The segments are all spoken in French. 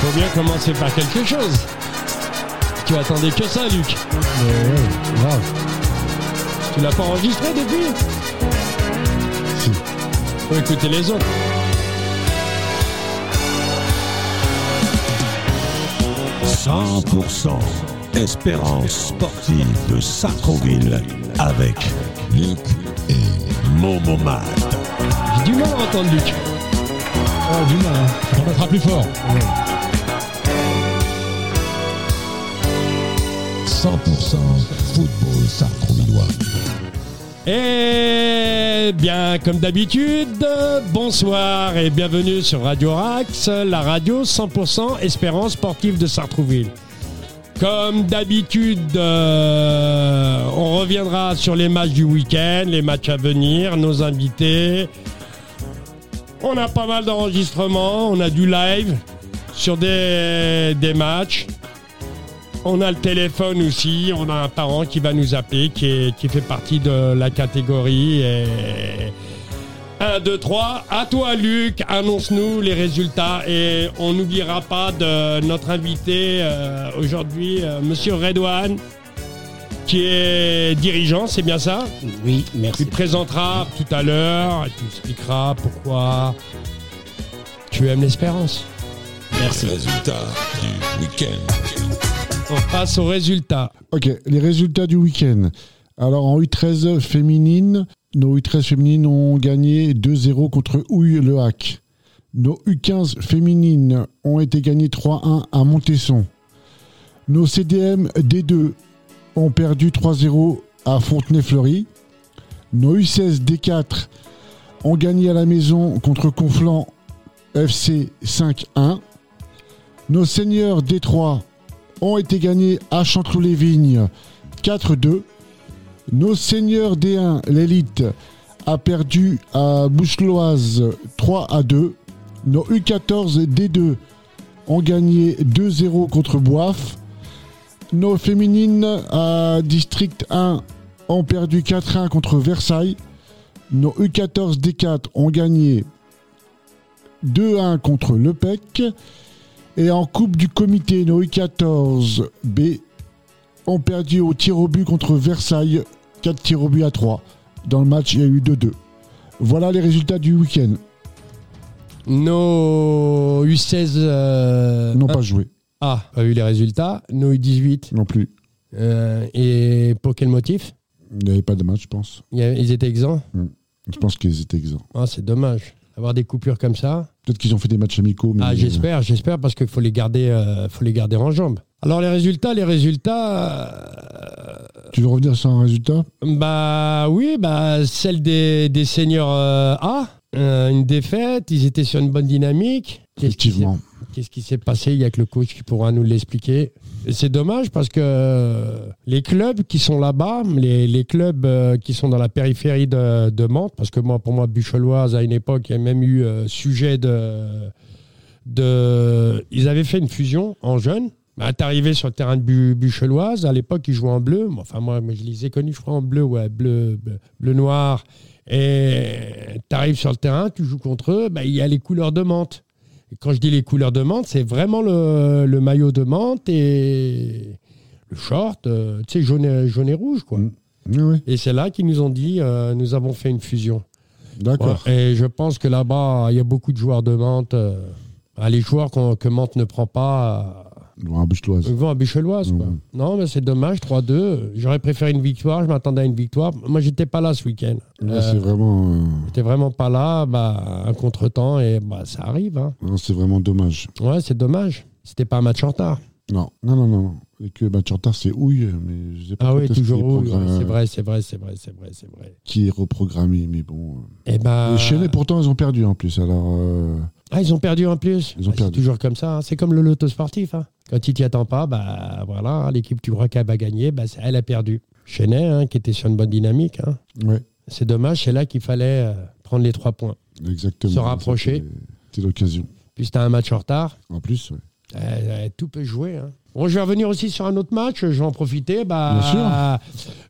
Faut bien commencer par quelque chose. Tu attendais que ça, Luc. Mais ouais, grave. Tu l'as pas enregistré depuis Si. Faut écouter les autres. « 100% Espérance sportive de Sartreville avec Luc et Momomad. J'ai du mal à entendre Luc. Oh, du mal, hein. On remettra plus fort. 100% football sartrouvillois. Eh bien, comme d'habitude, bonsoir et bienvenue sur Radio Rax, la radio 100% Espérance sportive de Sartrouville. Comme d'habitude, euh, on reviendra sur les matchs du week-end, les matchs à venir, nos invités. On a pas mal d'enregistrements, on a du live sur des matchs. On a le téléphone aussi, on a un parent qui va nous appeler, qui, est- qui fait partie de la catégorie. Et... 1, 2, 3, à toi Luc, annonce-nous les résultats et on n'oubliera pas de notre invité euh, aujourd'hui, euh, Monsieur Redouane, qui est dirigeant, c'est bien ça Oui, Tu merci. te présenteras tout à l'heure et tu expliqueras pourquoi tu aimes l'espérance. Merci. Résultat du week-end. On passe aux résultats. Ok, les résultats du week-end. Alors en U13 féminine, nos U13 féminines ont gagné 2-0 contre Houille Le Hac. Nos U15 féminines ont été gagnées 3-1 à Montesson. Nos CDM D2 ont perdu 3-0 à Fontenay-Fleury. Nos U16 D4 ont gagné à la maison contre Conflans FC 5-1. Nos seniors D3 ont été gagnés à Chanteloup-les-Vignes 4-2. Nos seigneurs D1, l'élite, a perdu à Boucheloise 3 à 2. Nos U14 D2 ont gagné 2-0 contre Boif. Nos féminines à District 1 ont perdu 4-1 contre Versailles. Nos U14 D4 ont gagné 2-1 contre Le Pec. Et en Coupe du Comité, nos U14B ont perdu au tir au but contre Versailles, 4 tirs au but à 3. Dans le match, il y a eu 2-2. Voilà les résultats du week-end. Nos U16 euh, N'ont pas joué, Ah, pas vu les résultats. Nos U18 non plus. euh, et pour quel motif? Il n'y avait pas de match, je pense. Il y a- Ils étaient exempts? Je pense qu'ils étaient exempts. Ah, C'est dommage. Avoir des coupures comme ça. Peut-être qu'ils ont fait des matchs amicaux. Mais Ah, j'espère, j'espère parce qu'il faut les garder, euh, faut les garder en jambes. Alors les résultats, les résultats, Tu veux revenir sur un résultat? Euh, bah oui, bah celle des, des seniors euh, A, euh, une défaite. Ils étaient sur une bonne dynamique. Qu'est-ce Effectivement. Qu'est-ce qui s'est passé? Il y a que le coach qui pourra nous l'expliquer. C'est dommage parce que euh, les clubs qui sont là-bas, les, clubs euh, qui sont dans la périphérie de, Mantes, parce que moi, pour moi, Bucheloise, à une époque, il y a même eu euh, sujet de. Ils avaient fait une fusion en jeunes. Bah, sur le terrain de Bu- Bucheloise, à l'époque, ils jouaient en bleu. Enfin, moi, je les ai connus, je crois, en bleu, ouais, bleu, bleu, noir. Et tu arrives sur le terrain, tu joues contre eux, bah, il y a les couleurs de Mantes. Quand je dis les couleurs de Mantes, c'est vraiment le, le maillot de Mantes et le short, euh, tu sais, jaune et, jaune et rouge, quoi. Mm. Oui, Et c'est là qu'ils nous ont dit, euh, nous avons fait une fusion. d'accord. Voilà. Et je pense que là-bas, il y a beaucoup de joueurs de Mantes. euh, les joueurs que Mantes ne prend pas, Bon, un Boucheloise. ils vont à. Quoi. Mhm. Non, mais c'est dommage, 3-2. J'aurais préféré une victoire, je m'attendais à une victoire. Moi, j'étais pas là ce week-end. Là, Euh, c'est vraiment, euh, J'étais vraiment pas là, bah, un contretemps, et bah, ça arrive. Hein. non, c'est vraiment dommage. Ouais, c'est dommage. C'était pas un match en retard. Non, non, non, non. Et que match en retard, c'est houille, mais je sais pas Ah oui, toujours programmé- C'est vrai, c'est vrai, c'est vrai, c'est vrai, c'est vrai. Qui est reprogrammé, mais bon. euh. Et ben. Les Chénets, pourtant, ils ont perdu en plus. Alors, euh, Ah, ils ont perdu en plus. Ils ont Bah, c'est perdu. toujours comme ça. hein. C'est comme le loto sportif. hein. Quand tu t'y attends pas, bah voilà, hein, l'équipe tu crois qu'elle va gagner, bah, elle a perdu. Chenet, hein, qui était sur une bonne dynamique. hein. ouais, C'est dommage, c'est là qu'il fallait euh, prendre les trois points. exactement. Se rapprocher. C'était- l'occasion. Puis c'était un match en retard. En plus, ouais. Euh, euh, tout peut jouer. hein. Bon, je vais revenir aussi sur un autre match. Je vais en profiter. Bah,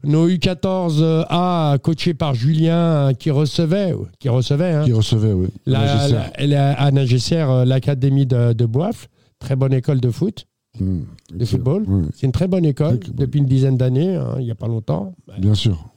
Nos U14A, coachés par Julien, qui recevait, qui recevait hein, qui recevait, oui. la, Magistère. la- la- à Nagessière, l'académie de, de Boif. très bonne école de foot, Mmh. de football. C'est une très bonne école Très depuis une dizaine d'années, hein, il n'y a pas longtemps. bien sûr.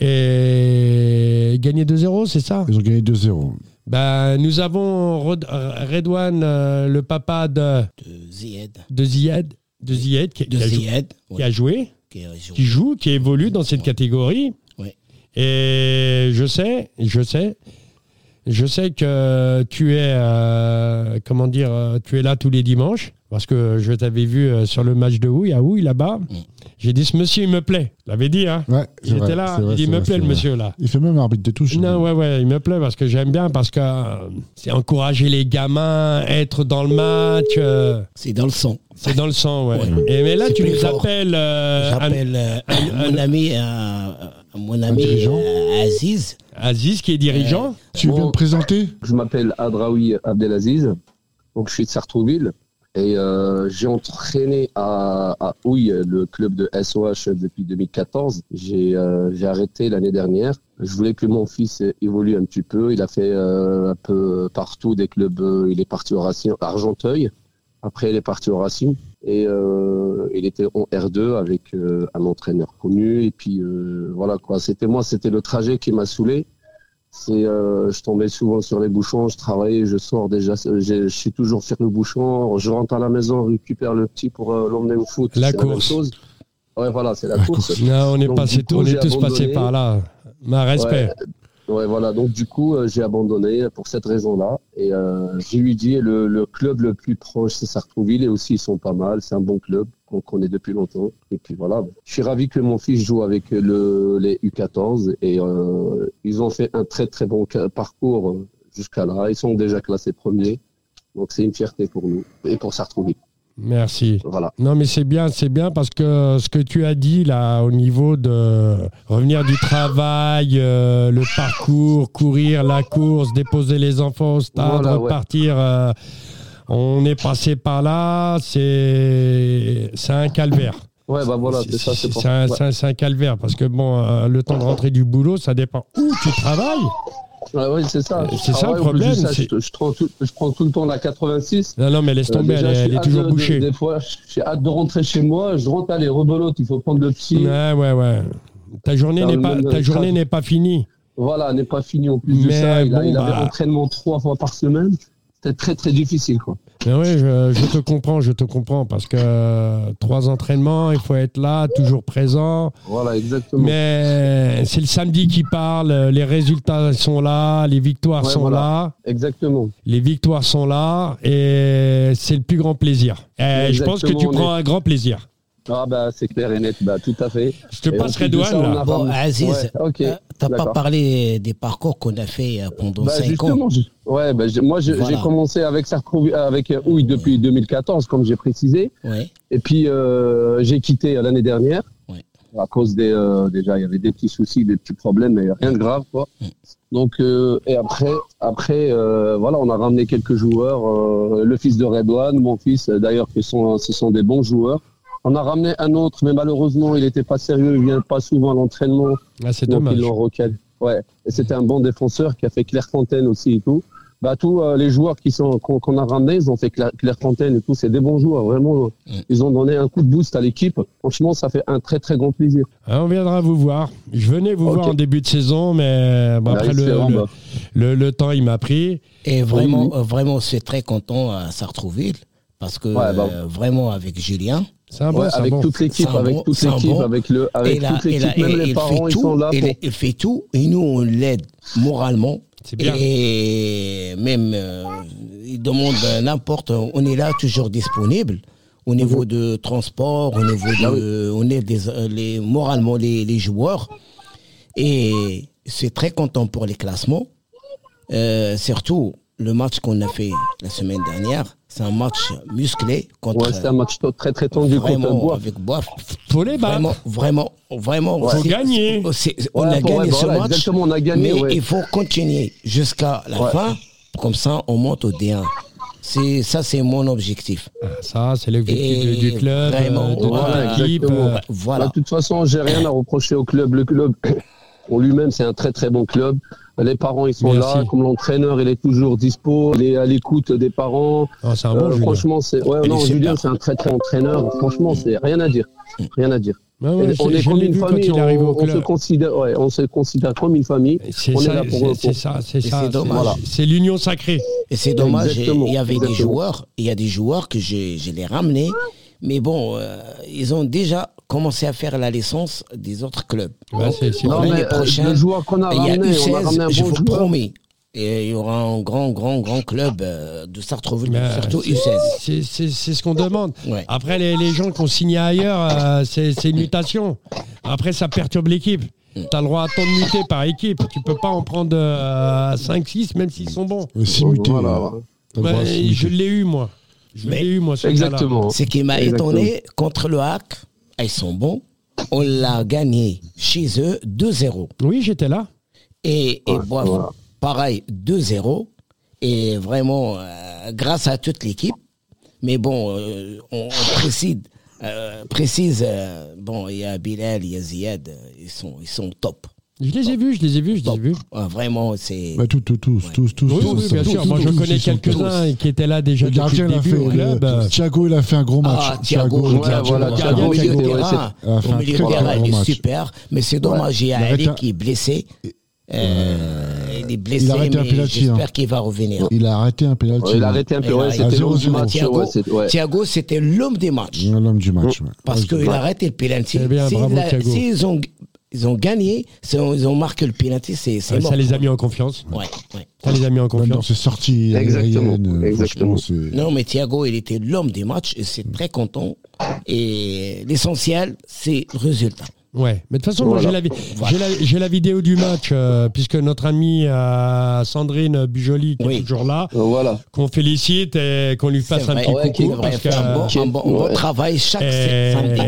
Et gagné 2-0, c'est ça? Ils ont gagné 2-0. Ben, Nous avons Rod- Redouane, euh, le papa de, de Zied. de Ziad, de Ziad qui, De qui a, jou- Zied. qui a joué, qui a joué. qui joue, qui évolue dans cette catégorie. Ouais. Et je sais, je sais, je sais que tu es, euh, comment dire, euh, tu es là tous les dimanches parce que je t'avais vu euh, sur le match de Houille, à Houille là-bas. J'ai dit, ce monsieur, il me plaît. Je l'avais dit, hein. Ouais, J'étais vrai, là, vrai, il dit, il me vrai, plaît le vrai. monsieur là. Il fait même arbitre de touche. Non, ouais, ouais, il me plaît parce que j'aime bien, parce que euh, c'est encourager les gamins, être dans le match, euh, C'est dans le sang. c'est dans le sang, ouais. Ouais. Et mais là, C'est tu nous fort. appelles. euh, J'appelle euh, un- mon un- ami, mon ami dirigeant. euh, Aziz. Aziz qui est dirigeant. Tu viens Bon. de présenter? Je m'appelle Adraoui Abdelaziz, donc je suis de Sartrouville et euh, j'ai entraîné à, à Houille, le club de SOH depuis 2014. J'ai euh, arrêté l'année dernière. Je voulais que mon fils évolue un petit peu. Il a fait euh, un peu partout des clubs. euh, Il est parti au Racing, Argenteuil. Après, il est parti au Racing et euh, il était en R2 avec euh, un entraîneur connu. Et puis voilà quoi. C'était moi, c'était le trajet qui m'a saoulé. C'est, euh, je tombais souvent sur les bouchons, je travaillais, je sors déjà, je, je suis toujours sur le bouchon, je rentre à la maison, récupère le petit pour euh, l'emmener au foot. La même course. chose. Ouais, voilà, c'est la, La course. course. Non, on est Donc, passé, coup, on est tous passés par là. Ma respect. Ouais, voilà. Donc du coup, euh, j'ai abandonné pour cette raison-là. Et euh, j'ai lui dit le, le club le plus proche, c'est Sartrouville, et aussi ils sont pas mal. C'est un bon club qu'on connaît depuis longtemps. Et puis voilà. Je suis ravi que mon fils joue avec le, les U14 et euh, ils ont fait un très très bon parcours euh, jusqu'à là. Ils sont déjà classés premiers. Donc c'est une fierté pour nous et pour Sartrouville. Merci. Voilà. Non, mais c'est bien, c'est bien parce que ce que tu as dit là, au niveau de revenir du travail, euh, le parcours, courir la course, déposer les enfants au stade, Voilà, ouais. repartir. euh, on est passé par là, c'est un calvaire. Ouais, bah voilà, c'est ça. C'est un, ouais. c'est un- calvaire parce que bon, euh, le temps de rentrer du boulot, ça dépend où tu travailles. Ouais, ouais, c'est ça. Euh, c'est ça, Ah le de problème, ça, je, je prends tout, je prends tout le temps la 86. Non, non, mais laisse Euh, tomber, déjà, elle, est- elle toujours de- de- bouchée. Des fois, j'ai hâte de rentrer chez moi. Je rentre, allez, rebelote, il faut prendre le petit. Ouais, ouais, ouais. Ta journée n'est pas, ta journée n'est pas finie. Voilà, n'est pas fini en plus de Mais ça. Il, a- avait bah. entraînement trois fois par semaine. C'était très, très difficile, quoi. Mais oui, je, je te comprends, je te comprends, parce que euh, trois entraînements, il faut être là, toujours présent. Voilà, exactement. Mais c'est le samedi qui parle, les résultats sont là, les victoires Ouais, sont voilà. là, Exactement. les victoires sont là, et c'est le plus grand plaisir. Et je pense que tu prends un grand plaisir. Ah, bah, c'est clair et net. Bah, tout à fait. Je te Et passerai ça, douane, là. a- Bon, Aziz, Ouais, ok. euh, t'as pas parlé des parcours qu'on a fait euh, pendant Bah, 5 ans. justement, je- ouais, bah, je- moi, Voilà. j'ai commencé avec avec euh, Houille depuis 2014, comme j'ai précisé. Ouais. Et puis, euh, j'ai quitté l'année dernière. Ouais. À cause des. euh, déjà, il y avait des petits soucis, des petits problèmes, mais rien de grave, quoi. Mm. Donc, euh, et après, après euh, voilà, on a ramené quelques joueurs. euh, le fils de Redouane, mon fils, d'ailleurs, qui sont, ce sont des bons joueurs. On a ramené un autre, mais malheureusement, il n'était pas sérieux, il vient pas souvent à l'entraînement. Ah, c'est Donc, dommage. ils l'ont recalé. Ouais. Et c'était un bon défenseur qui a fait Clairefontaine aussi et tout. Bah, tous euh, les joueurs qui sont qu'on qu'on a ramenés, ils ont fait Claire- Clairefontaine et tout. C'est des bons joueurs, vraiment. Ils ont donné un coup de boost à l'équipe. Franchement, ça fait un très très grand plaisir. Ah, on viendra vous voir. Je venais vous voir en début de saison, mais bon, Bah, après le, le, le- le temps, il m'a pris. Et vraiment, oui. euh, vraiment, c'est très content à Sartrouville parce que Ouais, bah. euh, vraiment avec Julien, C'est un bon, Ouais, c'est un avec bon. toute l'équipe, avec bon- toute l'équipe, bon. avec le, avec là, toute l'équipe, même les il parents, fait ils tout, sont là il, pour. il fait tout, et nous on l'aide moralement. C'est bien. Et même, euh, il demande n'importe, on est là toujours disponible au niveau de transport, au niveau Ah de, on est des, euh, les, moralement les, les joueurs. Et c'est très content pour les classements. Euh, surtout le match qu'on a fait la semaine dernière, c'est un match musclé contre. Ouais, c'est un match très très tendu contre vraiment Bois. avec Boif. Faut les battre. Vraiment, vraiment, vraiment. Ouais. Faut gagner. on Ouais, a gagné ouais, ce voilà, match. exactement, on a gagné, Mais ouais. il faut continuer jusqu'à la Ouais. fin. Comme ça, on monte au D1. C'est ça, c'est mon objectif. Ah, Ça, c'est l'objectif du club, vraiment, euh, de voilà, toute l'équipe. euh, Voilà. Bah, de toute façon, j'ai rien à reprocher au club. Le club, En lui-même, c'est un très très bon club. Les parents, ils sont Merci. là. Comme l'entraîneur, il est toujours dispo. Il est à l'écoute des parents. Oh, c'est un bon Euh, franchement, c'est ouais, non, est. Julien, c'est un très très entraîneur. Franchement, c'est rien à dire. Rien à dire. Ouais, on je- est je comme une famille. On, on se considère, ouais, on se considère comme une famille. C'est on est ça, là pour- c'est- c'est pour- ça, c'est Et ça. c'est c'est- dommage. Voilà. C'est l'union sacrée. Et c'est dommage, il y avait des joueurs, il y a des joueurs que j'ai je les ramenés, mais bon, euh, ils ont déjà commencé à faire la licence des autres clubs. Ouais, c'est- c'est Donc, Non, l'année euh, prochaine, le joueur qu'on a il y a ramené, on a U16, ramené un je bon vous joueur. promets. Et il y aura un grand, grand, grand club euh, de Sartreville, surtout c'est- U16. C'est c'est- c'est ce qu'on demande. Ouais. Après, les, les gens qui ont signé ailleurs, euh, c'est c'est une mutation. Après, ça perturbe l'équipe. Mm. Tu as le droit à tant de muter par équipe. Tu peux pas en prendre 5-6, même s'ils sont bons. Euh, Simulté. Voilà. euh, je l'ai eu, moi. Je Mais- l'ai eu, moi, ce. Exactement. Ce qui m'a étonné, contre le hack, ils sont bons. On l'a gagné chez eux 2-0. Oui, j'étais là. Et, et Ouais, bref, voilà. pareil, 2-0. Et vraiment, euh, grâce à toute l'équipe. Mais bon, euh, on, on précise, euh, précise euh, bon, il y a Bilal, il y a Ziad, ils sont, ils sont top. Je les ai vus, je les ai vus, je les ai vus. Ah, vraiment, c'est. Bah, tous, tous, tous, tous, tous. Oui, tous, oui, bien tous, sûr. tous, Moi, je tous, connais quelques-uns qui étaient là déjà Le depuis gardien, le il a début fait. au club. le- Thiago, il a fait un gros match. Ah, Thiago, ouais, Thiago, voilà, Thiago, milieu Thiago, a un milieu de terrain, il est match. super. Mais c'est dommage, il y a Il Ali un- qui est blessé. Euh, il est blessé, arrête un mais penalty, j'espère hein. qu'il va revenir. Il a arrêté un pénalty. Ouais, il a arrêté un. Il a Ouais, arrêté. c'était À l'homme du 0-0. match. Thiago, ouais, c'est- ouais. Thiago, c'était l'homme des matchs. L'homme du match. ouais. Parce Ouais, qu'il a arrêté le penalty. Bien, S'il bravo, a- Thiago. S'ils ont, ils ont gagné, ils ont marqué le penalty, c'est c'est Ouais, mort. ça les a mis en confiance. Ouais, ouais. Ça les a mis en confiance. ses sorties Exactement, aériennes, euh, exactement. c'est- Non, mais Thiago, il était l'homme des matchs et c'est très content. Et l'essentiel, c'est le résultat. Ouais, mais de toute façon, moi, Voilà. j'ai la, vi- j'ai la- j'ai la vidéo du match, euh, puisque notre amie euh, Sandrine Bujoli, qui est toujours là, Euh, Voilà. qu'on félicite et qu'on lui fasse un vrai. petit Ouais, qui coucou. est Parce que, un bon, un bon- travail chaque samedi.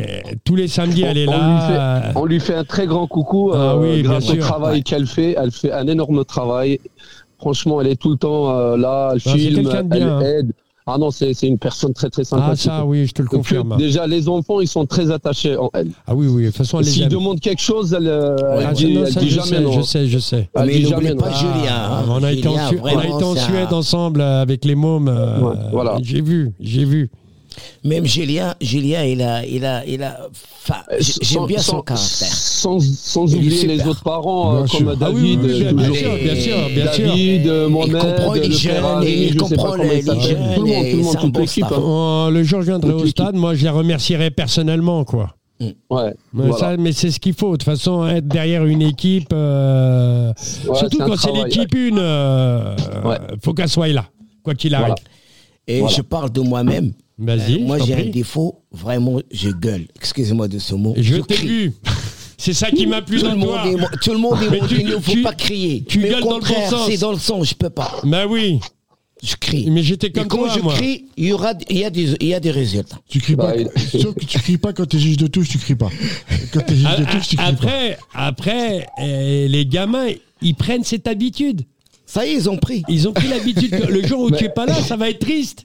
tous les samedis, elle est on, là. lui fait, on lui fait un très grand coucou Ah euh, oui, grâce au travail Ouais. qu'elle fait. Elle fait un énorme travail. Franchement, elle est tout le temps euh, là, elle Ah, c'est filme, elle bien, hein. Ah non, c'est c'est une personne très très Ah, sympathique. ça, oui, je te le Donc, confirme. déjà, les enfants, ils sont très attachés en elle. Ah oui, oui, de toute façon, elle les S'ils demandent quelque chose, elle, euh, elle Ah, dit, non, elle ça, dit je jamais sais, non. je sais, je sais. Elle Mais dit jamais pas non. Julien. Ah, hein. on a été en, on a été en Suède ensemble euh, avec les mômes. euh, Ouais, voilà. J'ai vu, j'ai vu. Même Julien, Julien, il a, il a, il a, Euh, j'aime sans- bien son caractère. Sans, sans oublier super. les autres parents, Bien comme sûr. Ah oui, David, oui, oui, bien, sûr, bien sûr, bien sûr. David, euh, Il comprend les le jeunes, Ferrari, il comprend les jeunes, Tout le monde, tout le monde, toute l'équipe. hein. Oh, le jour où je viendrai au stade, moi, je les remercierai personnellement, quoi. Ouais, Mais, voilà. ça, mais c'est ce qu'il faut. De toute façon, être derrière une équipe, euh, Ouais, surtout quand c'est l'équipe une, euh, Ouais. faut qu'elle soit là, quoi qu'il arrive. Voilà. Et Voilà. je parle de moi-même. Vas-y, Euh, moi, j'ai un défaut, vraiment, je gueule. Excusez-moi de ce mot. Je t'ai vu. C'est ça qui m'a plu Tout dans le, monde est, tout le monde est mon il ne faut tu- pas crier. tu Mais gueules au dans le bon contraire, sens. c'est dans le son, je peux pas. Bah oui. Je crie. Mais j'étais Et comme quand toi, je moi. crie, il y aura, il y a des, il y a des résultats. Tu cries Bah, pas. il- Sauf que tu cries pas quand t'es juge de touche, tu cries pas. Quand t'es juge de touche, tu cries pas. Après, après, euh, les gamins, ils prennent cette habitude. Ça y est, ils ont pris. Ils ont pris l'habitude le jour où tu es pas là, ça va être triste.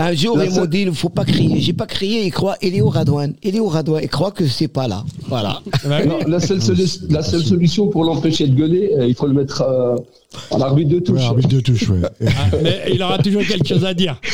Un jour, ils m'ont dit, il ne faut pas crier. J'ai pas crié, ils croient, il est au Radouane. Il est au Radouane. Ils croient que c'est pas là. Voilà. Non, la, seule, solu- la seule solution pour l'empêcher de gueuler, euh, il faut le mettre euh, à l'arbitre de touche. Ouais, arbitre de touche, ouais. Ah, mais il aura toujours quelque chose à dire.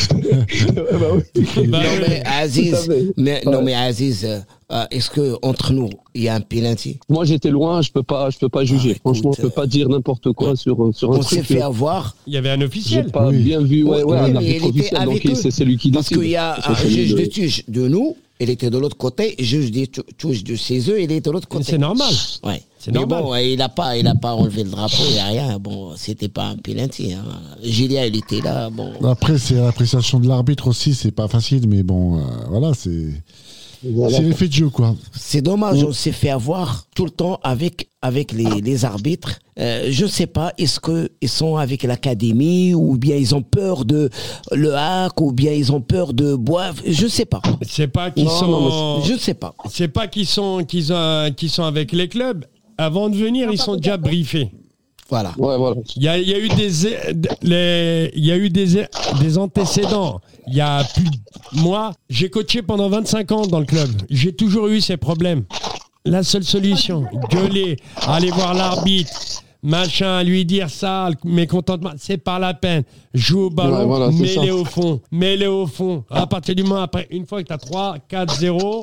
Bah oui. Bah non, Aziz, mais Aziz, euh, euh, est-ce que entre nous, il y a un penalty? Moi, j'étais loin, je peux pas, je peux pas juger. écoute, Franchement, je peux pas dire n'importe quoi sur sur un On s'est truc. fait que avoir Il y avait un J'ai officiel. pas Oui. bien vu. Ouais, Oui, ouais, oui, un arbitre il était officiel, donc c'est celui qui Parce décide. qu'il y a C'est un celui juge de- de touche de nous, il était de l'autre côté, juge de tou- touche de chez eux, il est de l'autre côté. C'est normal. Ouais. C'est normal. bon, il n'a pas, il a pas enlevé le drapeau, il n'y a rien. Bon, c'était pas un penalty. Hein. Julien, il était là. Bon. Après, c'est l'appréciation de l'arbitre aussi, c'est pas facile, mais bon, euh, voilà, c'est Voilà. c'est l'effet de jeu, quoi. C'est dommage, on s'est fait avoir tout le temps avec, avec les, les arbitres. Euh, je ne sais pas, est-ce qu'ils sont avec l'académie ou bien ils ont peur de le hack ou bien ils ont peur de boire. Je ne sais pas. C'est pas qu'ils sont. non, Je ne sais pas. C'est pas qu'ils sont, qu'ils ont- qu'ils sont avec les clubs. Avant de venir, ils sont déjà briefés. Voilà. Ouais, voilà. Il y a, il y a eu des, les- il y a eu des, des antécédents. Il y a plus, moi, j'ai coaché pendant 25 ans dans le club. J'ai toujours eu ces problèmes. La seule solution, gueuler, aller voir l'arbitre, machin, lui dire ça, mécontentement, c'est pas la peine. Joue au ballon, Ouais, voilà, mets-les au fond, mets-les au fond. À partir du moment après, une fois que tu as 3, 4, 0,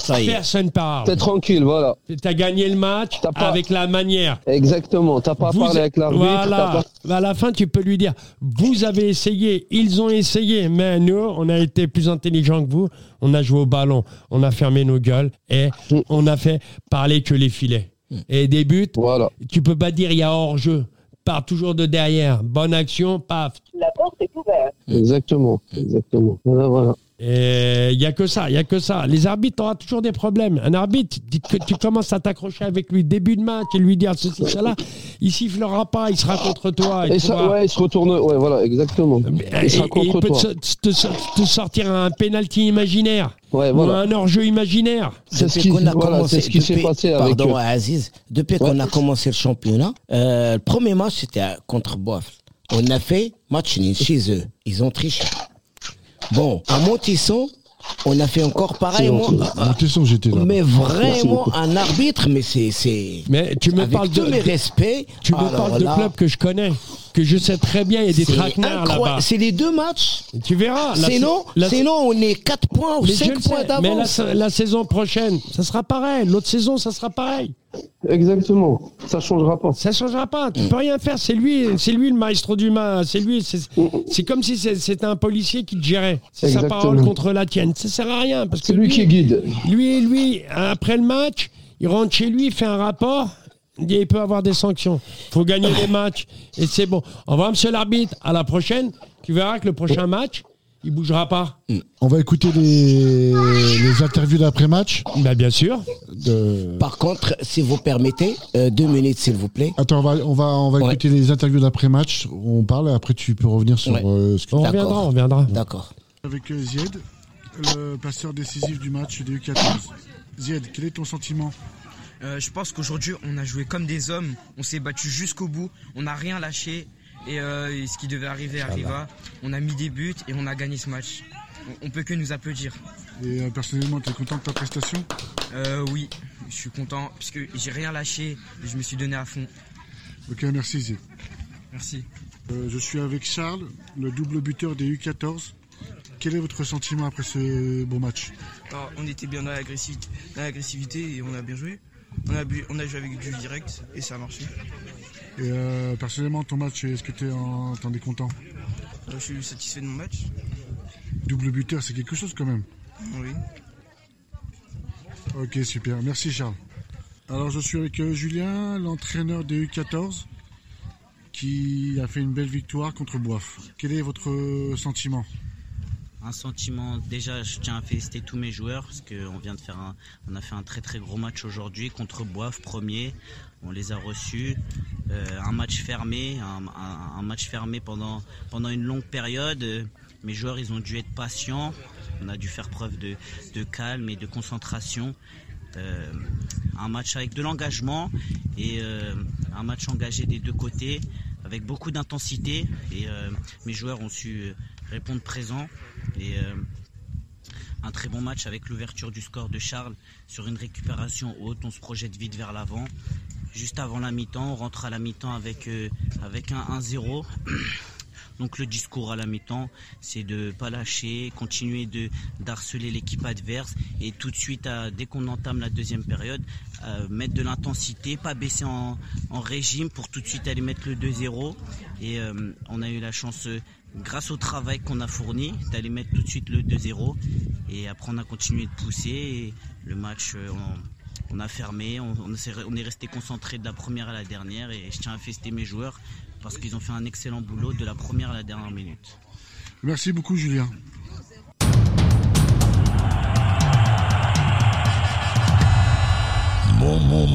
Ça y est. personne parle. T'es tranquille, voilà. Tu as gagné le match T'as pas- avec la manière. Exactement. T'as pas Vous- parler avec l'arbitre. t'as Voilà. pas- À la fin, tu peux lui dire Vous avez essayé, ils ont essayé, mais nous, on a été plus intelligents que vous. On a joué au ballon, on a fermé nos gueules et Mm. on a fait parler que les filets. Et des buts, Voilà. tu peux pas dire il y a hors-jeu. Part toujours de derrière. Bonne action, paf. La porte est ouverte. Exactement. Exactement. Voilà, voilà. Et il n'y a que ça, il y a que ça. Les arbitres, auras toujours des problèmes. Un arbitre, que tu commences à t'accrocher avec lui début de match et lui dire ceci, cela, il sifflera pas, il sera contre toi. Et ça, vois. ouais, il se retourne. Ouais, voilà, exactement. Et- Il sera et contre il peut te, te- te sortir un penalty imaginaire Ouais, ou un hors-jeu imaginaire. C'est ce qu'on a voilà, commencé, c'est ce qui s'est depuis- passé avec. pardon, euh, Aziz, depuis qu'on a commencé le championnat, euh, le premier match c'était contre Boif. On a fait match nul chez eux. Ils ont triché. Bon, à Montisson, on a fait encore pareil. Moi, j'étais là. mais vraiment un arbitre, mais c'est c'est Mais tu me avec parles tous de, mes respects. tu me alors parles de là, clubs que je connais, que je sais très bien, il y a des c'est traquenards incroyable. là-bas. C'est les deux matchs. Tu verras. la- Sinon, la- sinon, on est 4 points ou mais je 5 le points sais, mais la, d'avance. la saison prochaine, ça sera pareil. L'autre saison, ça sera pareil. Exactement. Ça changera pas. Ça changera pas. Tu peux rien faire. C'est lui, c'est lui le maestro du mal. C'est lui. C'est c'est comme si c'est- c'était un policier qui te gérait. C'est sa parole contre la tienne. Ça sert à rien parce que C'est lui qui guide. Lui, lui, après le match, il rentre chez lui, il fait un rapport. Il il peut avoir des sanctions. faut gagner les matchs. Et c'est bon. Au revoir, monsieur l'arbitre. À la prochaine. Tu verras que le prochain match, il bougera pas. On va écouter les, les interviews d'après-match. Bah, bien sûr. De... Par contre, si vous permettez, euh, deux minutes s'il vous plaît. Attends, on va, on va, on va Ouais. écouter les interviews d'après-match. On parle et après tu peux revenir sur Ouais. euh, ce que On D'accord. reviendra, on reviendra. D'accord. Avec euh, Zied, le passeur décisif du match des U14. Zied, quel est ton sentiment? Euh, je pense qu'aujourd'hui, on a joué comme des hommes. On s'est battu jusqu'au bout. On n'a rien lâché. Et, euh, ce qui devait arriver arriva. On a mis des buts et on a gagné ce match. On, on peut que nous applaudir. Et euh, personnellement, tu es content de ta prestation? Euh, oui, je suis content puisque j'ai rien lâché. Et je me suis donné à fond. Ok, merci Zied. Merci. Euh, je suis avec Charles, le double buteur des U14. Quel est votre sentiment après ce beau match? Alors, on était bien dans l'agressivité, dans l'agressivité et on a bien joué. On a, bu- on a joué avec du direct et ça a marché. Et euh, personnellement, ton match, est-ce que tu es, en... es content? Euh, je suis satisfait de mon match. Double buteur, c'est quelque chose quand même. Oui. Ok, super. Merci Charles. Alors, je suis avec euh, Julien, l'entraîneur des U14, qui a fait une belle victoire contre Boif. Quel est votre sentiment? Un sentiment. Déjà je tiens à féliciter tous mes joueurs parce qu'on vient de faire un on a fait un très très gros match aujourd'hui contre Boif premier. On les a reçus. Euh, un match fermé un, match fermé pendant une longue période. Mes joueurs ils ont dû être patients. On a dû faire preuve de, calme et de concentration. Euh, un match avec de l'engagement et euh, un match engagé des deux côtés avec beaucoup d'intensité. Et mes joueurs ont su répondre présent et euh, un très bon match avec l'ouverture du score de Charles sur une récupération haute. On se projette vite vers l'avant. Juste avant la mi-temps, on rentre à la mi-temps avec, euh, avec un 1-0. Donc le discours à la mi-temps, c'est de pas lâcher, continuer de d'harceler l'équipe adverse et tout de suite, dès qu'on entame la deuxième période, mettre de l'intensité, pas baisser en, en régime pour tout de suite aller mettre le 2-0. Et euh, on a eu la chance, euh, grâce au travail qu'on a fourni, d'aller mettre tout de suite le 2-0. Et après, on a continué de pousser. Le match, euh, on, a fermé. On, on est resté concentré de la première à la dernière. Et je tiens à féliciter mes joueurs parce qu'ils ont fait un excellent boulot de la première à la dernière minute. Merci beaucoup Julien. Mon mon.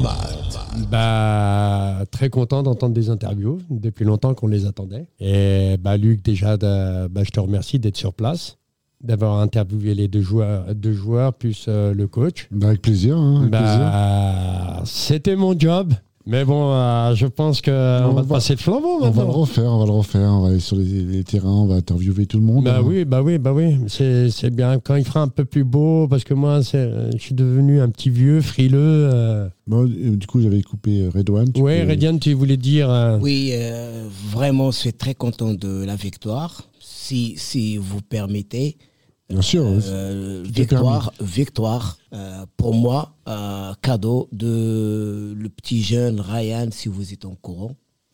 Bah, très content d'entendre des interviews. Depuis longtemps qu'on les attendait. Et bah, Luc, déjà, de- bah, je te remercie d'être sur place, d'avoir interviewé les deux joueurs, deux joueurs plus euh, le coach. Bah, avec plaisir. hein, avec plaisir. Bah, c'était mon job. Mais bon, euh, je pense qu'on On va passer le flambeau On va le maintenant. refaire, on va le refaire. On va aller sur les, les terrains, on va interviewer tout le monde. Bah hein. oui, bah oui, bah oui. C'est c'est bien quand il fera un peu plus beau, parce que moi, c'est- je suis devenu un petit vieux frileux. euh. Bon, euh, du coup, j'avais coupé Redouane. tu Ouais, peux- Redian, tu voulais dire. euh, Oui, euh, vraiment, je suis très content de la victoire. Si, si vous permettez, Bien sûr. oui. euh, victoire, victoire euh, pour moi, euh, cadeau de le petit jeune Ryan, si vous êtes au courant.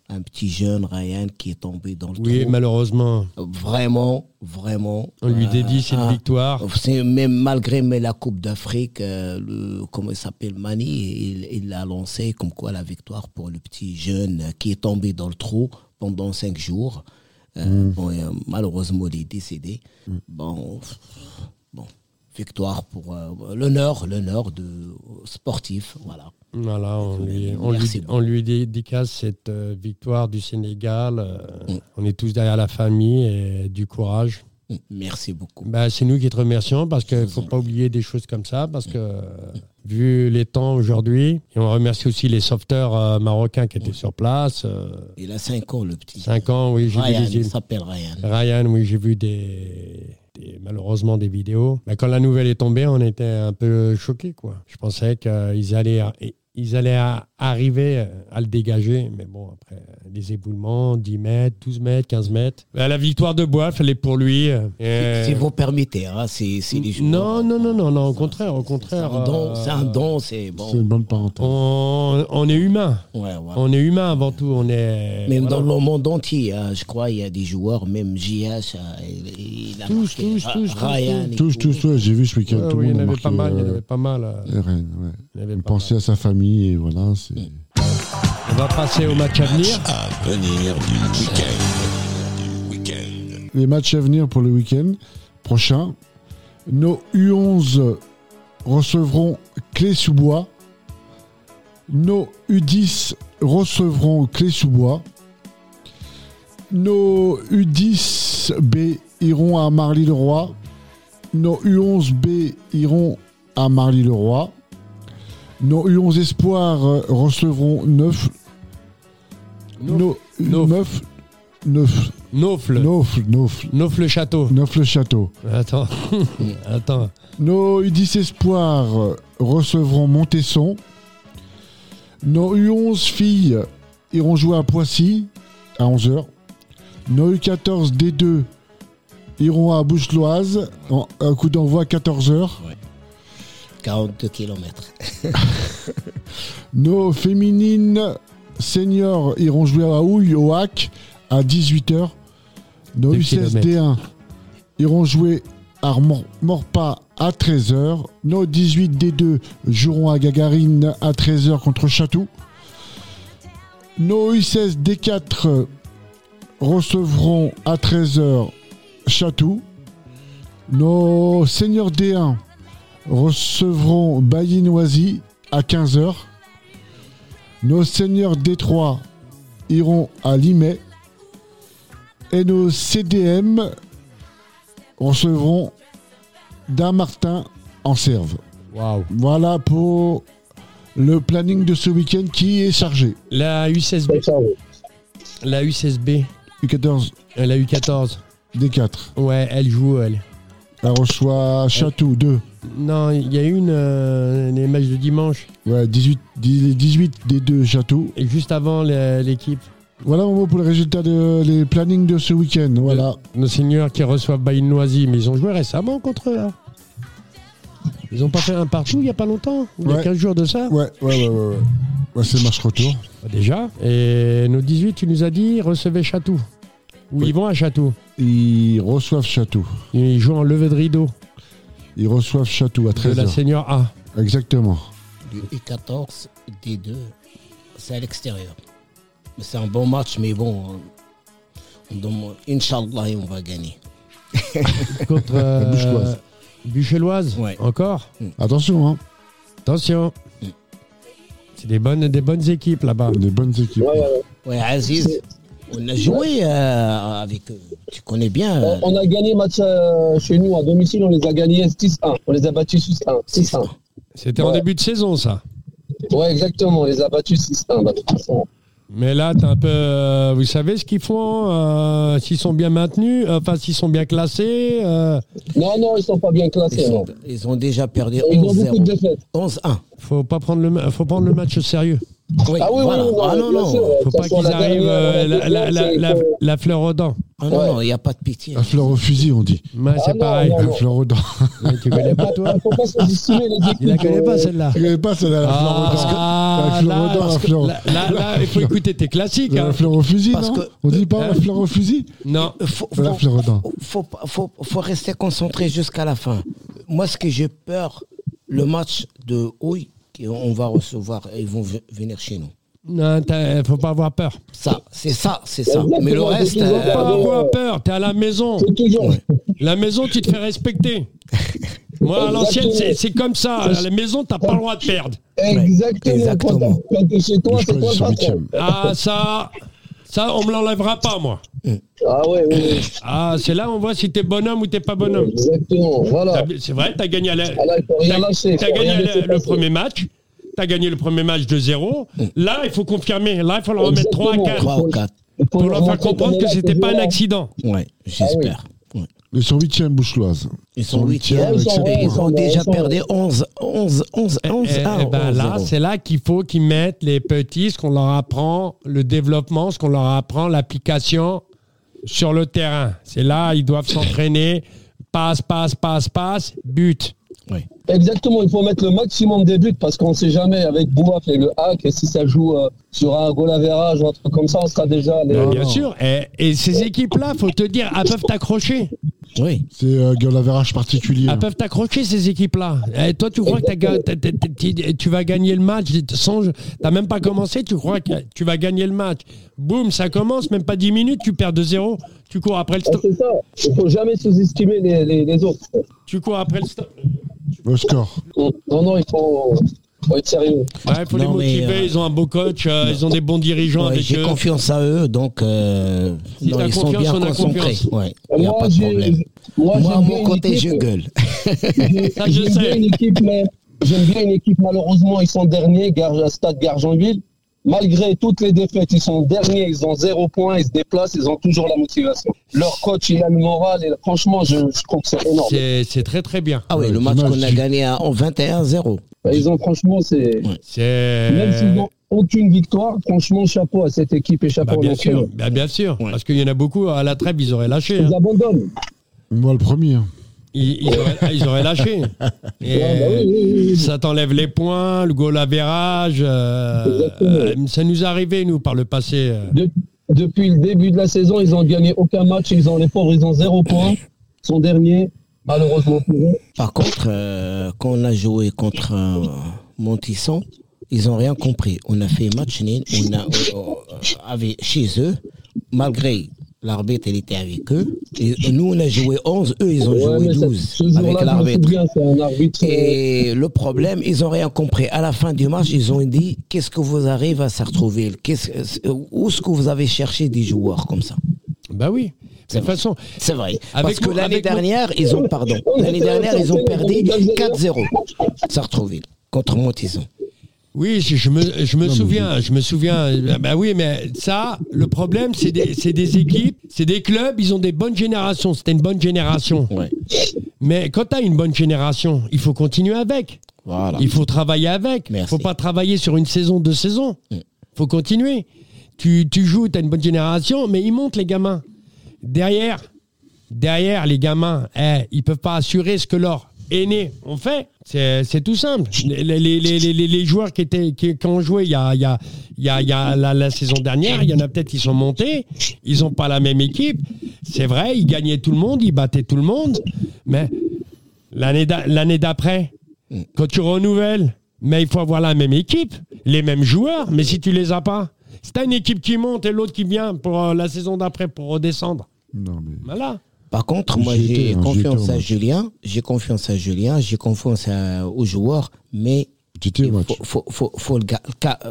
Un petit jeune Ryan qui est tombé dans le Oui, trou. malheureusement, Vraiment, vraiment. on lui dédie cette un- victoire. C'est même malgré mais la Coupe d'Afrique, le comment il s'appelle Mani, il il l'a lancé comme quoi la victoire pour le petit jeune qui est tombé dans le trou pendant cinq jours. Euh, bon, et, euh, malheureusement, il est décédé. Bon, bon, victoire pour euh, l'honneur, l'honneur de sportif, voilà. Voilà, on lui, on lui, beaucoup. on lui dédicace cette euh, victoire du Sénégal. euh, Mm. On est tous derrière la famille et du courage. Merci beaucoup. Bah, c'est nous qui te remercions parce qu'il ne faut pas oublier des choses comme ça parce que euh, vu les temps aujourd'hui, et on remercie aussi les sauveteurs euh, marocains qui étaient sur place. euh, Il a cinq ans, le petit. cinq ans, oui, j'ai vu Ryan, des il s'appelle Ryan. Ryan, oui, j'ai vu des, des- malheureusement des vidéos. Bah, quand la nouvelle est tombée, on était un peu choqués, quoi. Je pensais qu'ils allaient, ils allaient à- arriver à le dégager, mais bon, après, les éboulements, 10 mètres, 12 mètres, 15 mètres. Bah, la victoire de Boif, elle est pour lui. Et- Si vous permettez, hein, c'est c'est les joueurs. non, non, non, non, non, au contraire, au contraire. C'est un don, euh, c'est bon. C'est une bonne parenthèse. on, on est humain. Ouais, ouais. On est humain avant tout. On est. Même voilà. dans le monde entier, hein, je crois, il y a des joueurs, même JH, euh, il, il a Tous, marqué, tous, tous, Ryan Tous, tous, j'ai vu ce week-end. Ouais, tout oui, le il y en monde a avait pas mal. Il y en euh, avait pas mal. euh, euh, Rennes, ouais. il y avait Il pas pensait à sa famille et voilà. c'est On va passer au match à venir. À venir du week-end. Du week-end. Les matchs à venir pour le week-end prochain. Nos U11 recevront Clé-sous-Bois. Nos U10 recevront Clé-sous-Bois. Nos U10B iront à Marly-le-Roi. Nos U11B iront à Marly-le-Roi. Nos U11 Espoirs euh, recevront 9. Nos Neuf. 9. 9. Naufle. 9. 9. Naufle le château. 9 le château. Attends. Attends. Nos U10 Espoirs euh, recevront Montesson. Nos U11 filles iront jouer à Poissy à 11h. Nos U14 D2 iront à Boucheloise. en- Un coup d'envoi à 14h. 42 km. Nos féminines seniors iront jouer à Houille au HAC à 18h. Nos Deux U16 D1 iront jouer à Mor- Morpa à 13h. Nos 18 D2 joueront à Gagarine à 13h contre Chatou. Nos U16 D4 recevront à 13h Chatou. Nos seniors D1 recevront Bailly-Noisy à 15h. Nos seigneurs D3 iront à Limay. Et nos CDM recevront Damartin en serve. Waouh. Voilà pour le planning de ce week-end qui est chargé. La U16B. La U16B. U14 euh, La U14. D4. Ouais, elle joue, elle. Elle reçoit Château 2. Non, il y a une, euh, les matchs de dimanche, Ouais, 18, 18 D2 Château. et juste avant l'équipe. Voilà mon mot pour les résultats de les plannings de ce week-end. Voilà. Nos seigneurs qui reçoivent Baïn-Noisy, mais ils ont joué récemment contre eux, là. Ils ont pas fait un partout il y a pas longtemps Il y a Ouais. 15 jours de ça Ouais, ouais, ouais, ouais. ouais. Ouais, c'est match retour. Bah, Déjà. Et nos 18, tu nous as dit, recevez Château. Ou ils vont à Château. Ils reçoivent Château. Ils jouent en levée de rideau Ils reçoivent Château à de la 13h. senior A. Exactement. Du U14, D2, c'est à l'extérieur. Mais c'est un bon match, mais bon, on demande, Inch'Allah, on va gagner. Contre euh, Bucheloise. Bucheloise. Ouais. Encore Attention, hein. Attention. Mm. C'est des bonnes, des bonnes équipes là-bas. Des bonnes équipes. Ouais, Aziz, on a joué euh, avec eux. Tu connais bien. euh, On, on a gagné match euh, chez nous à domicile, on les a gagnés 6-1. On les a battus 6-1. 6-1. C'était en début de saison, ça. Ouais, exactement. On les a battus 6-1. bah, de toute façon. Mais là, t'es un peu. euh, vous savez ce qu'ils font euh, S'ils sont bien maintenus, euh, enfin, s'ils sont bien classés. euh, Non, non, ils sont pas bien Ils, classés. sont- non. ils ont déjà perdu Ils ont beaucoup de 11-0. défaites. 11-1. faut pas prendre le, faut prendre le match au sérieux. Oui, Ah oui, voilà. oui, ah non, non. sûr. Faut pas qu'ils la arrivent euh, la, la, la, la, la fleur aux dents. Ah non, Ouais. non, il n'y a pas de pitié. La fleur au fusil, on dit. Ouais, c'est Ah non, pareil. non, La fleur aux dents. Mais tu connais pas, toi Il faut pas sous-estimer les équipes. Il la connaît pas, celle-là. Je connais pas, c'est la, la fleur aux dents. Ah, La fleur là, aux dents, la que- fleur. là, là, là, il faut écouter tes classiques. La hein. fleur au fusil, Parce non que- On dit pas la Hein fleur au fusil Non. Faut, La faut- fleur aux dents. faut, faut, faut rester concentré jusqu'à la fin. Moi, ce que j'ai peur, le match de Houille, qu'on va recevoir, ils vont venir chez nous. Non, t'as- faut pas avoir peur. Ça, c'est ça, c'est ça. Exactement, Mais le faut reste, euh, Faut pas avoir ouais. peur. T'es à la maison. Toujours. La maison, tu te fais respecter. Moi, à l'ancienne, c'est c'est comme ça. À la maison, t'as pas le droit de perdre. Exactement. Exactement. Quand t'as- Quand t'es chez toi, c'est toi le patron. Ah, ça, ça, on me l'enlèvera pas, moi. Ah ouais, oui, oui. Ah, c'est là on voit si t'es bonhomme ou t'es pas bonhomme. Exactement. Voilà. T'as- C'est vrai, t'as gagné, à la- Ah là, il faut rien t'as- lâcher. t'as faut gagné rien le, laisser le passer. premier match. T'as gagné le premier match de 0. Là, il faut confirmer. Là, il faut leur remettre 3 à Exactement. 4 3 ou 4. Il faut pour leur faire montrer comprendre est que là, c'était pas un violent. accident. Ouais, j'espère. Ils sont huitièmes, Boucheloise. Ils sont Ils 8 sont huitièmes, avec ils Et ont déjà perdu 11, 11, 11, 11, Eh, 1. eh ben là, c'est là qu'il faut qu'ils mettent les petits, ce qu'on leur apprend, le développement, ce qu'on leur apprend, l'application sur le terrain. C'est là, ils doivent s'entraîner. Passe, passe, passe, passe, but. Exactement, il faut mettre le maximum des buts parce qu'on ne sait jamais avec Bouaf et le hack, et si ça joue euh, sur un goal average ou un truc comme ça, on sera déjà. les- bien sûr. Et, et ces équipes-là, faut te dire, elles peuvent t'accrocher. Oui. C'est euh, average particulier. Elles peuvent t'accrocher, ces équipes-là. Et toi, tu crois que tu vas gagner le match sans. T'as même pas commencé, tu crois que tu vas gagner le match. Boum, ça commence, même pas 10 minutes, tu perds de 0. Tu cours après le Ah, stop. c'est ça, il ne faut jamais sous-estimer les, les, les autres. Tu cours après le stop. Au score. Non, non, il faut, faut être sérieux. Ouais, il faut les Non, motiver. euh, Ils ont un beau coach, euh, ils ont des bons dirigeants Ouais, avec J'ai confiance à eux, donc euh, Si non, ils sont confiance, bien concentrés. Ouais, il n'y a Moi, pas de j'ai- problème. Moi, Moi, à j'aime mon bien une côté, je équipe- gueule. Je J'aime sais. bien une équipe, mais j'aime bien une équipe. Malheureusement, ils sont derniers, Gar- Stade Gargenville. Malgré toutes les défaites, ils sont derniers, ils ont zéro point, ils se déplacent, ils ont toujours la motivation. Leur coach, il a le moral, et franchement, je, je trouve que c'est énorme. C'est c'est très très bien. Ah oui, le match qu'on a gagné à- en 21-0. Ils ont, franchement, c'est. C'est. Même s'ils n'ont aucune victoire, franchement, chapeau à cette équipe et chapeau Bah, à bien sûr, bah, bien sûr. Ouais. Parce qu'il y en a beaucoup à la trêve, ils auraient lâché. hein. Ils abandonnent. Moi, le premier. Ils, ils auraient, ils auraient lâché. Et Ouais, bah oui, oui, oui, oui. Ça t'enlève les points, le goal average. euh, euh, ça nous est arrivé, nous, par le passé. euh. De- depuis le début de la saison, ils ont gagné aucun match. Ils ont les pauvres, ils ont zéro point. Ils sont derniers, malheureusement pour eux. Par contre, euh, quand on a joué contre euh, Montisson, ils n'ont rien compris. On a fait match nul, on a, on- on- avec, chez eux, malgré l'arbitre, il était avec eux. Et nous, on a joué 11, eux, ils ont Ouais, joué mais ça- 12 ce jour-là, avec l'arbitre. c'est arbitre. euh, Et le problème, ils n'ont rien compris. À la fin du match, ils ont dit Qu'est-ce que vous arrivez à Sartrouville Qu'est-ce que- Où est-ce que vous avez cherché des joueurs comme ça? Bah oui. De toute façon, C'est vrai. Avec Parce que mon- l'année mon- dernière, ils ont, pardon, l'année dernière, ils ont perdu 4-0. Sartrouville contre Montisson. Oui, je, je me, je me souviens, je me souviens. Bah oui, mais ça, le problème, c'est des, c'est des équipes, c'est des clubs, ils ont des bonnes générations. C'était une bonne génération. Ouais. Mais quand tu as une bonne génération, il faut continuer avec. Voilà. Il faut travailler avec. Il Merci. faut pas travailler sur une saison, deux saisons. Mm. faut continuer. Tu, tu joues, tu as une bonne génération, mais ils montent les gamins. Derrière, derrière les gamins, eh, ils peuvent pas assurer ce que leurs aînés ont fait. C'est c'est tout simple. Les, les, les, les, les- les joueurs qui, étaient, qui, qui ont joué il y a, il y a, il y a, il y a la, la saison dernière, il y en a peut-être qui sont montés. Ils n'ont pas la même équipe. C'est vrai, ils gagnaient tout le monde, ils battaient tout le monde. Mais l'année d'a- l'année d'après, quand tu renouvelles, mais il faut avoir la même équipe, les mêmes joueurs, mais si tu les as pas, si t'as une équipe qui monte et l'autre qui vient pour euh, la saison d'après pour redescendre, Non, mais. voilà. Par contre, moi, j'ai hein, j'y confiance à. Julien. J'ai confiance à Julien. J'ai confiance à- aux joueurs. Mais il faut, faut, faut, faut le,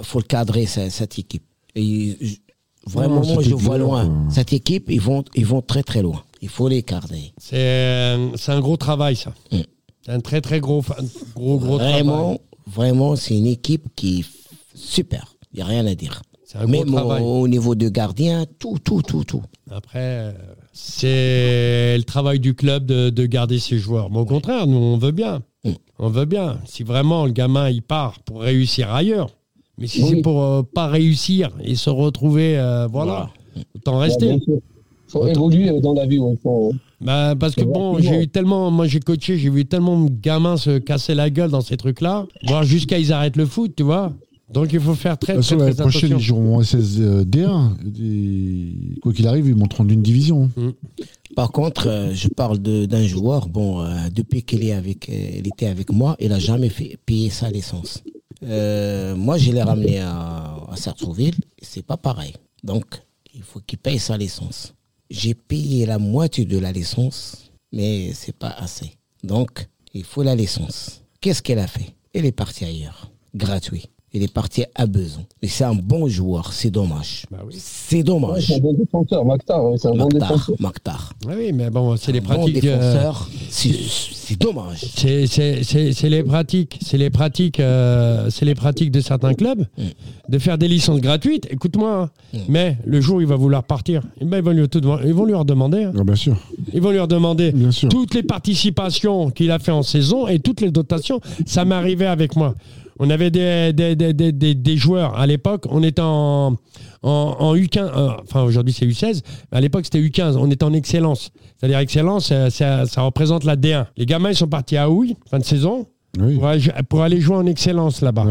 faut le cadrer, ce- cette équipe. Et vraiment, Non, moi, je vois loin. quoi. Cette équipe, ils vont, ils vont très, très loin. Il faut les cadrer. C'est euh, c'est un gros travail, ça. Mm. C'est un très, très gros, gros, gros travail. Vraiment, vraiment, c'est une équipe qui est super. Il n'y a rien à dire. C'est un gros Même au, travail. au niveau de gardien, tout, tout, tout, tout. Après, euh, c'est le travail du club de, de garder ses joueurs. Mais au contraire, nous, on veut bien. Mm. On veut bien. Si vraiment le gamin, il part pour réussir ailleurs. Mais si Oui. c'est pour euh, pas réussir et se retrouver, euh, voilà, autant rester. Il faut évoluer dans la vie. ouais. Faut- Bah, parce que bon, j'ai eu tellement, moi j'ai coaché, j'ai vu tellement de gamins se casser la gueule dans ces trucs-là, voire jusqu'à ils arrêtent le foot, tu vois. Donc il faut faire très, très, très prochaine, attention. ils joueront en SS D1. Et quoi qu'il arrive, ils monteront d'une division. Par contre, euh, je parle de- d'un joueur, bon, euh, depuis qu'il est avec, euh, il était avec moi, il a jamais fait payer sa licence. Euh, moi, je l'ai ramené à, à Sartrouville, c'est pas pareil. Donc, il faut qu'il paye sa licence. J'ai payé la moitié de la licence, mais c'est pas assez. Donc, il faut la licence. Qu'est-ce qu'elle a fait? Elle est partie ailleurs, gratuit. Il est parti à besoin. Et c'est un bon joueur, c'est dommage. Bah oui. C'est Ouais, dommage. c'est un bon défenseur, Maktar. ouais, c'est un bon Mokhtar, défenseur. Ah oui, mais bon, c'est les bon pratiques. euh, c'est c'est dommage. C'est c'est- c'est- c'est les pratiques, c'est les pratiques, euh, c'est les pratiques de certains clubs Mm. de faire des licences gratuites. Écoute-moi, hein, Mm. mais le jour où il va vouloir partir, eh ben, ils, vont lui tout demander- ils vont lui redemander. hein. Ah, bien sûr. Ils vont lui redemander Bien sûr. toutes les participations qu'il a fait en saison et toutes les dotations. Ça m'est arrivé avec moi. On avait des, des, des, des, des- joueurs à l'époque. On était en, en, en U15. euh, enfin, aujourd'hui, c'est U16. Mais à l'époque, c'était U15. On était en excellence. C'est-à-dire, excellence, ça, ça représente la D1. Les gamins, ils sont partis à Houille, fin de saison, Oui. pour aller, pour aller jouer en excellence là-bas.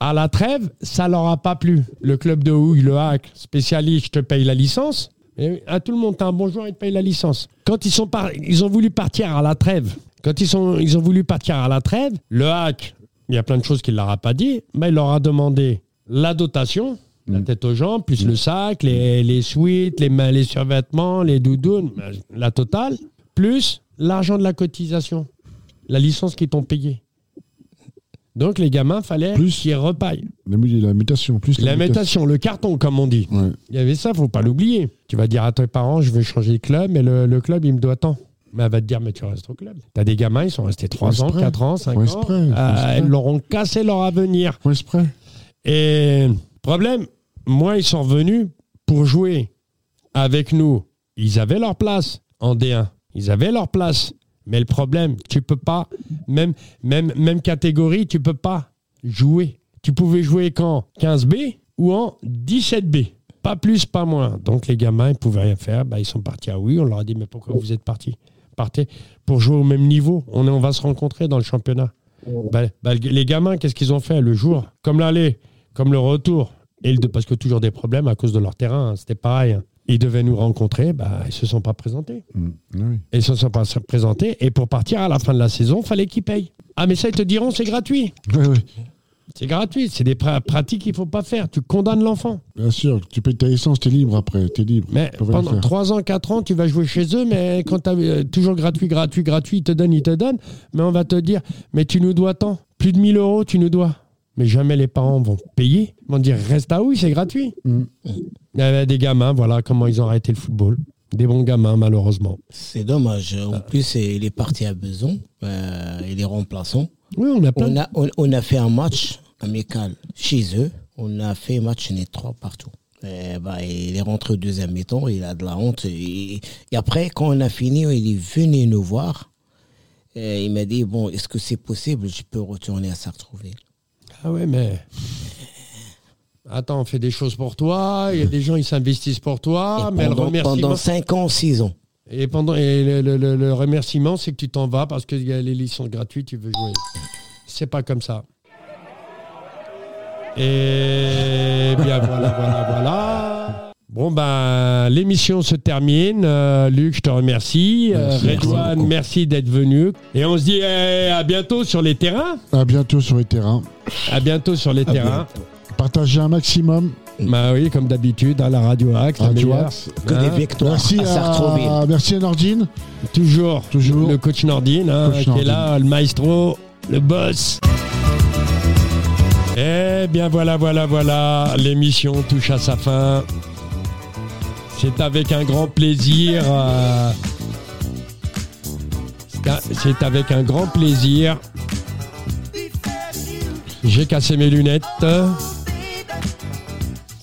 À la trêve, ça leur a pas plu. Le club de Houille, le hack, spécialiste, je te paye la licence. Et à tout le monde, t'as un bon joueur, il te paye la licence. Quand ils, sont par- ils ont voulu partir à la trêve, quand ils, sont, ils ont voulu partir à la trêve, le hack, il y a plein de choses qu'il leur a pas dit, mais il leur a demandé la dotation, la tête aux jambes, plus le sac, les, les suites, les, les survêtements, les doudounes, la totale, plus l'argent de la cotisation, la licence qu'ils t'ont payé. Donc les gamins, fallait Plus- qu'ils repaillent. La, mu- la mutation, plus La mutation, le carton, comme on dit. Ouais. Il y avait ça, faut pas l'oublier. Tu vas dire à tes parents, je veux changer de club, mais le, le club, il me doit tant. Mais elle va te dire, mais tu restes au club. T'as des gamins, ils sont restés 3 Faut ans, exprès. 4 ans, 5 Faut ans. Euh. Ils leur ont cassé leur avenir. Et problème, moi, ils sont revenus pour jouer avec nous. Ils avaient leur place en D1. Ils avaient leur place. Mais le problème, tu peux pas, même, même, même catégorie, tu peux pas jouer. Tu pouvais jouer qu'en 15B ou en 17B. Pas plus, pas moins. Donc les gamins, ils pouvaient rien faire. Bah, ils sont partis à oui. On leur a dit, mais pourquoi vous êtes partis? Partez pour jouer au même niveau. On, est, on va se rencontrer dans le championnat. Bah, bah, les gamins, qu'est-ce qu'ils ont fait le jour? Comme l'aller, comme le retour, et le, parce que toujours des problèmes à cause de leur terrain, hein, c'était pareil. hein. Ils devaient nous rencontrer, bah, ils se sont pas présentés. Mm. Oui. Ils se sont pas présentés, et pour partir à la fin de la saison, fallait qu'ils payent. Ah, mais ça, ils te diront, c'est gratuit. C'est gratuit, c'est des pra- pratiques qu'il faut pas faire. Tu condamnes l'enfant. Bien sûr, tu payes ta licence, t'es libre après, t'es libre. Mais Tu pendant faire. 3 ans, 4 ans, tu vas jouer chez eux, mais quand tu as toujours gratuit, gratuit, gratuit, ils te donnent, ils te donnent, mais on va te dire, mais tu nous dois tant. Plus de 1000 euros, tu nous dois. Mais jamais les parents vont payer. Ils vont dire, reste à oui, c'est gratuit. Mm. Il y avait des gamins, voilà comment ils ont arrêté le football. Des bons gamins, malheureusement. C'est dommage. En plus, il est parti à Beson. Euh, il est remplaçant. Oui, on a plein. On a, on, on a fait un match amical chez eux. On a fait match net 3 partout. Et bah, il est rentré au deuxième mi-temps, il a de la honte. Et, et après, quand on a fini, il est venu nous voir. Et il m'a dit, bon, est-ce que c'est possible, je peux retourner à Sartrouville Ah ouais, mais. Attends, on fait des choses pour toi, il y a des gens, ils s'investissent pour toi, Et mais le pendant, pendant 5 ans, 6 ans. Et, pendant, et le, le- le- le remerciement, c'est que tu t'en vas parce qu'il y a les licences gratuites, tu veux jouer. C'est pas comme ça. Et bien voilà, voilà, voilà. Bon ben, l'émission se termine. Euh, Luc, je te remercie. Euh, Merci, Redouane, merci d'être venu. Et on se dit eh, à bientôt sur les terrains. À bientôt sur les terrains. À bientôt sur les terrains. Partagez un maximum. Bah oui, comme d'habitude, à la radio Axe, la Radio meilleure. Axe. Que Hein, des victoires Merci à Sartrouville. à, merci à Nordine. Toujours, Toujours. le coach Nordine, hein, Coach qui est Nordine. là, le maestro, le boss. Eh bien voilà, voilà, voilà, l'émission touche à sa fin. C'est avec un grand plaisir. euh, c'est un- C'est avec un grand plaisir J'ai cassé mes lunettes.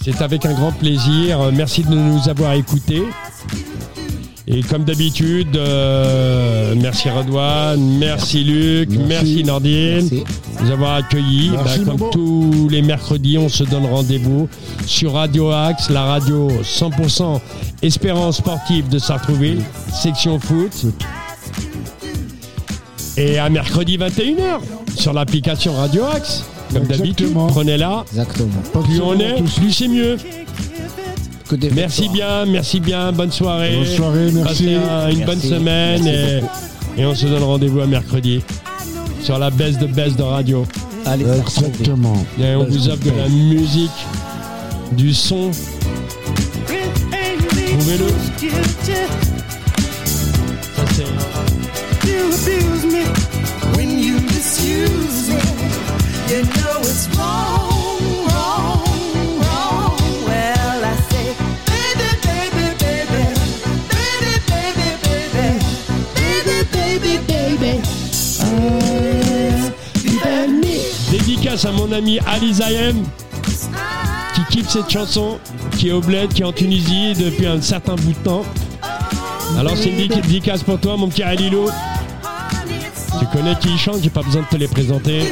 C'est avec un grand plaisir. Merci de nous avoir écoutés. Et comme d'habitude, euh, merci Redouane, merci Luc, merci, Merci. Nordine Merci. de nous avoir accueillis. Merci, Bah, comme tous les mercredis, on se donne rendez-vous sur Radio Axe, la radio 100% espérance sportive de Sartrouville, section foot. Et à mercredi 21h sur l'application Radio Axe. Comme d'habitude, prenez-la. Exactement. Plus on est, tous. plus c'est mieux. Merci bien, merci bien, bonne soirée. Bonne soirée, merci. Passez un- une Merci, bonne semaine et, on se donne rendez-vous à mercredi sur la baisse de baisse de radio. Allez. Exactement. Et on vous offre de la musique, du son. Trouvez-le. Ça c'est. Dédicace à mon ami Ali Zayem qui kiffe cette chanson, qui est au bled, qui est en Tunisie depuis un certain bout de temps. Alors c'est une dédicace pour toi mon petit Alilo. Tu connais qui chante, j'ai pas besoin de te les présenter.